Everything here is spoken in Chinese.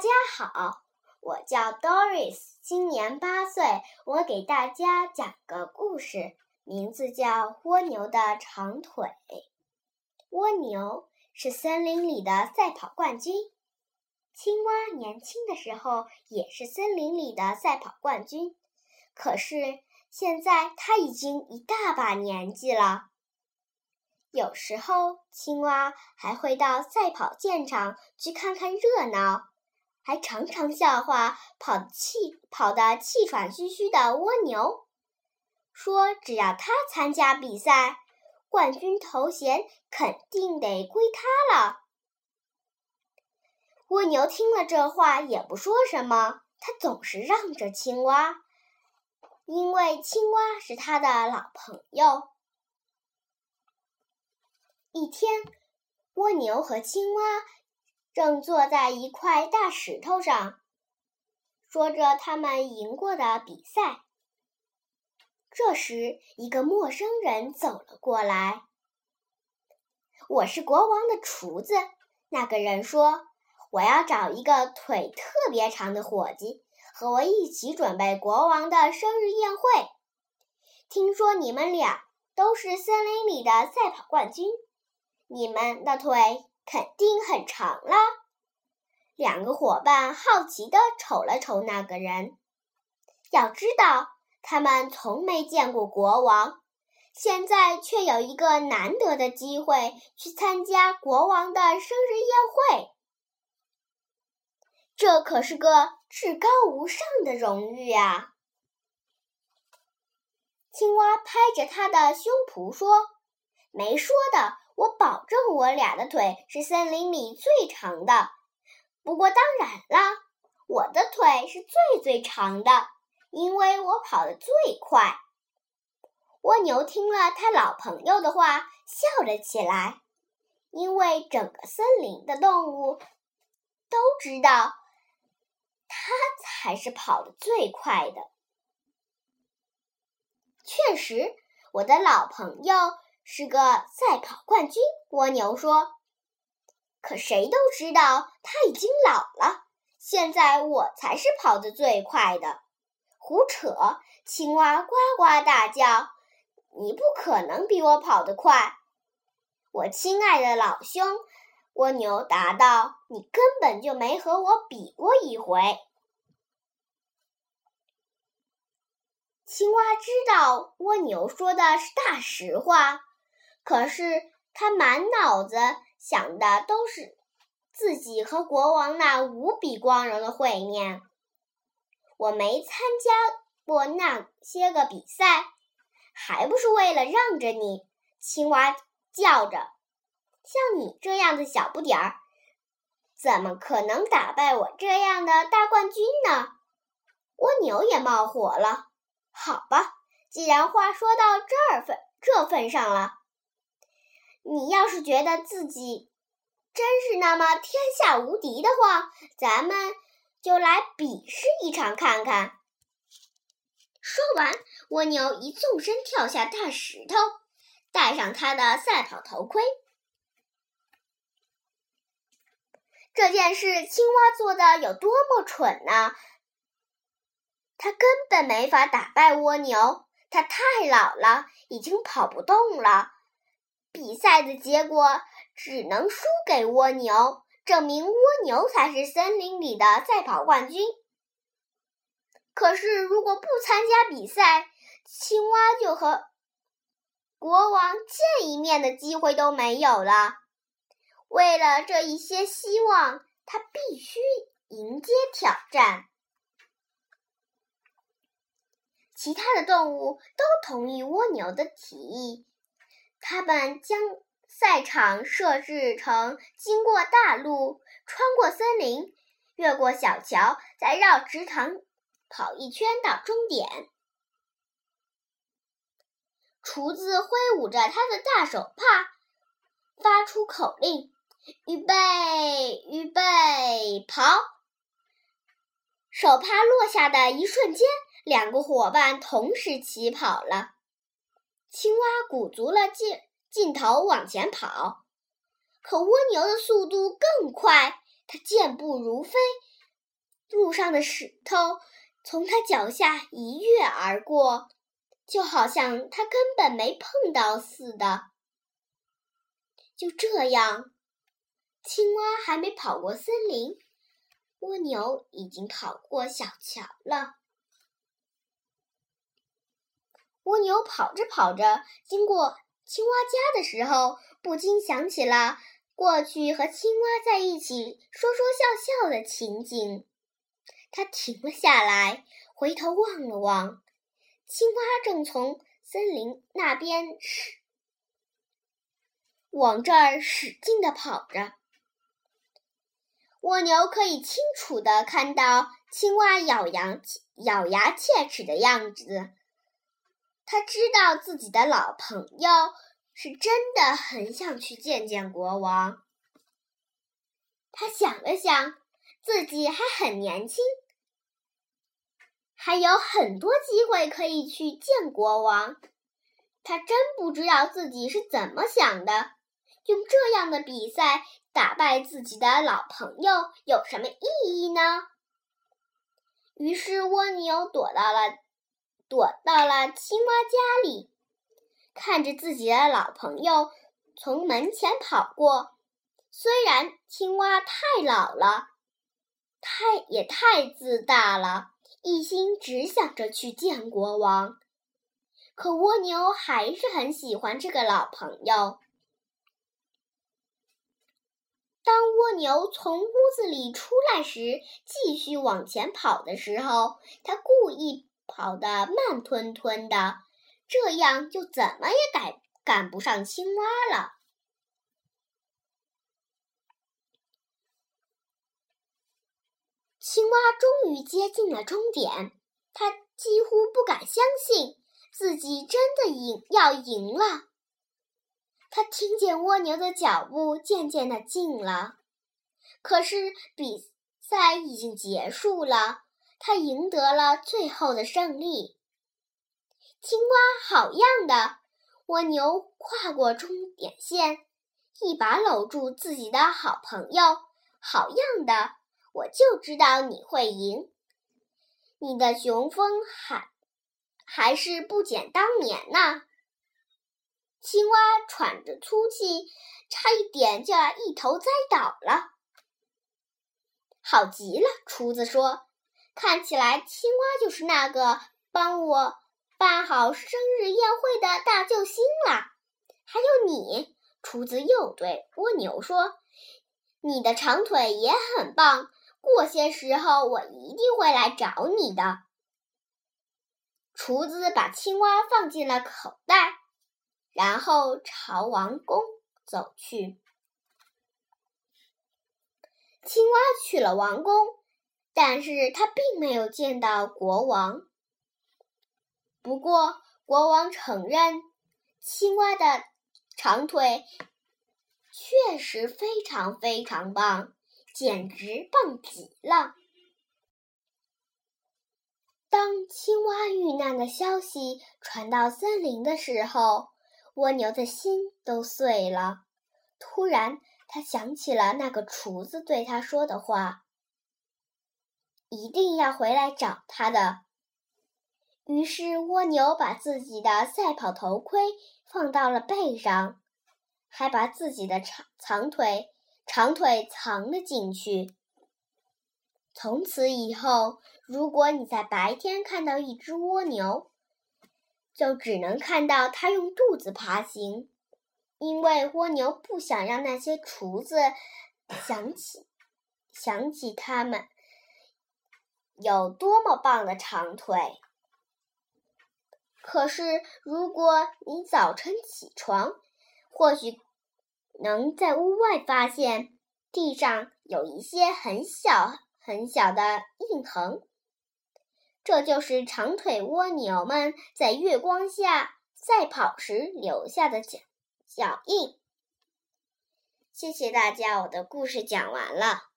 大家好，我叫 Doris，今年八岁。我给大家讲个故事，名字叫《蜗牛的长腿》。蜗牛是森林里的赛跑冠军，青蛙年轻的时候也是森林里的赛跑冠军，可是现在它已经一大把年纪了。有时候，青蛙还会到赛跑现场去看看热闹，还常常笑话跑气跑得气喘吁吁的蜗牛，说只要他参加比赛，冠军头衔肯定得归他了。蜗牛听了这话也不说什么，他总是让着青蛙，因为青蛙是他的老朋友。一天，蜗牛和青蛙正坐在一块大石头上，说着他们赢过的比赛。这时，一个陌生人走了过来。“我是国王的厨子。”那个人说，“我要找一个腿特别长的伙计，和我一起准备国王的生日宴会。听说你们俩都是森林里的赛跑冠军。”你们的腿肯定很长了。两个伙伴好奇地瞅了瞅那个人。要知道，他们从没见过国王，现在却有一个难得的机会去参加国王的生日宴会。这可是个至高无上的荣誉啊！青蛙拍着他的胸脯说：“没说的。”我保证，我俩的腿是森林里最长的。不过，当然了，我的腿是最最长的，因为我跑得最快。蜗牛听了他老朋友的话，笑了起来，因为整个森林的动物都知道，它才是跑得最快的。确实，我的老朋友。是个赛跑冠军，蜗牛说。可谁都知道他已经老了。现在我才是跑得最快的。胡扯！青蛙呱呱大叫：“你不可能比我跑得快！”我亲爱的老兄，蜗牛答道：“你根本就没和我比过一回。”青蛙知道蜗牛说的是大实话。可是他满脑子想的都是自己和国王那无比光荣的会面。我没参加过那些个比赛，还不是为了让着你？青蛙叫着：“像你这样的小不点儿，怎么可能打败我这样的大冠军呢？”蜗牛也冒火了。好吧，既然话说到这儿份这份上了。你要是觉得自己真是那么天下无敌的话，咱们就来比试一场看看。说完，蜗牛一纵身跳下大石头，戴上他的赛跑头盔。这件事，青蛙做的有多么蠢呢？它根本没法打败蜗牛，它太老了，已经跑不动了。比赛的结果只能输给蜗牛，证明蜗牛才是森林里的赛跑冠军。可是，如果不参加比赛，青蛙就和国王见一面的机会都没有了。为了这一些希望，他必须迎接挑战。其他的动物都同意蜗牛的提议。他们将赛场设置成经过大路、穿过森林、越过小桥，再绕池塘跑一圈到终点。厨子挥舞着他的大手帕，发出口令：“预备，预备，跑！”手帕落下的一瞬间，两个伙伴同时起跑了。青蛙鼓足了劲劲头往前跑，可蜗牛的速度更快，它健步如飞，路上的石头从他脚下一跃而过，就好像他根本没碰到似的。就这样，青蛙还没跑过森林，蜗牛已经跑过小桥了。蜗牛跑着跑着，经过青蛙家的时候，不禁想起了过去和青蛙在一起说说笑笑的情景。它停了下来，回头望了望，青蛙正从森林那边使往这儿使劲地跑着。蜗牛可以清楚地看到青蛙咬牙咬牙切齿的样子。他知道自己的老朋友是真的很想去见见国王。他想了想，自己还很年轻，还有很多机会可以去见国王。他真不知道自己是怎么想的，用这样的比赛打败自己的老朋友有什么意义呢？于是蜗牛躲到了。躲到了青蛙家里，看着自己的老朋友从门前跑过。虽然青蛙太老了，太也太自大了，一心只想着去见国王，可蜗牛还是很喜欢这个老朋友。当蜗牛从屋子里出来时，继续往前跑的时候，他故意。跑得慢吞吞的，这样就怎么也赶赶不上青蛙了。青蛙终于接近了终点，它几乎不敢相信自己真的赢要赢了。它听见蜗牛的脚步渐渐的近了，可是比赛已经结束了。他赢得了最后的胜利。青蛙好样的！蜗牛跨过终点线，一把搂住自己的好朋友。好样的！我就知道你会赢。你的雄风还还是不减当年呢。青蛙喘着粗气，差一点就要一头栽倒了。好极了，厨子说。看起来，青蛙就是那个帮我办好生日宴会的大救星啦。还有你，厨子又对蜗牛说：“你的长腿也很棒，过些时候我一定会来找你的。”厨子把青蛙放进了口袋，然后朝王宫走去。青蛙去了王宫。但是他并没有见到国王。不过，国王承认青蛙的长腿确实非常非常棒，简直棒极了。当青蛙遇难的消息传到森林的时候，蜗牛的心都碎了。突然，他想起了那个厨子对他说的话。一定要回来找他的。于是蜗牛把自己的赛跑头盔放到了背上，还把自己的长长腿长腿藏了进去。从此以后，如果你在白天看到一只蜗牛，就只能看到它用肚子爬行，因为蜗牛不想让那些厨子想起想起他们。有多么棒的长腿！可是，如果你早晨起床，或许能在屋外发现地上有一些很小很小的印痕，这就是长腿蜗牛们在月光下赛跑时留下的脚脚印。谢谢大家，我的故事讲完了。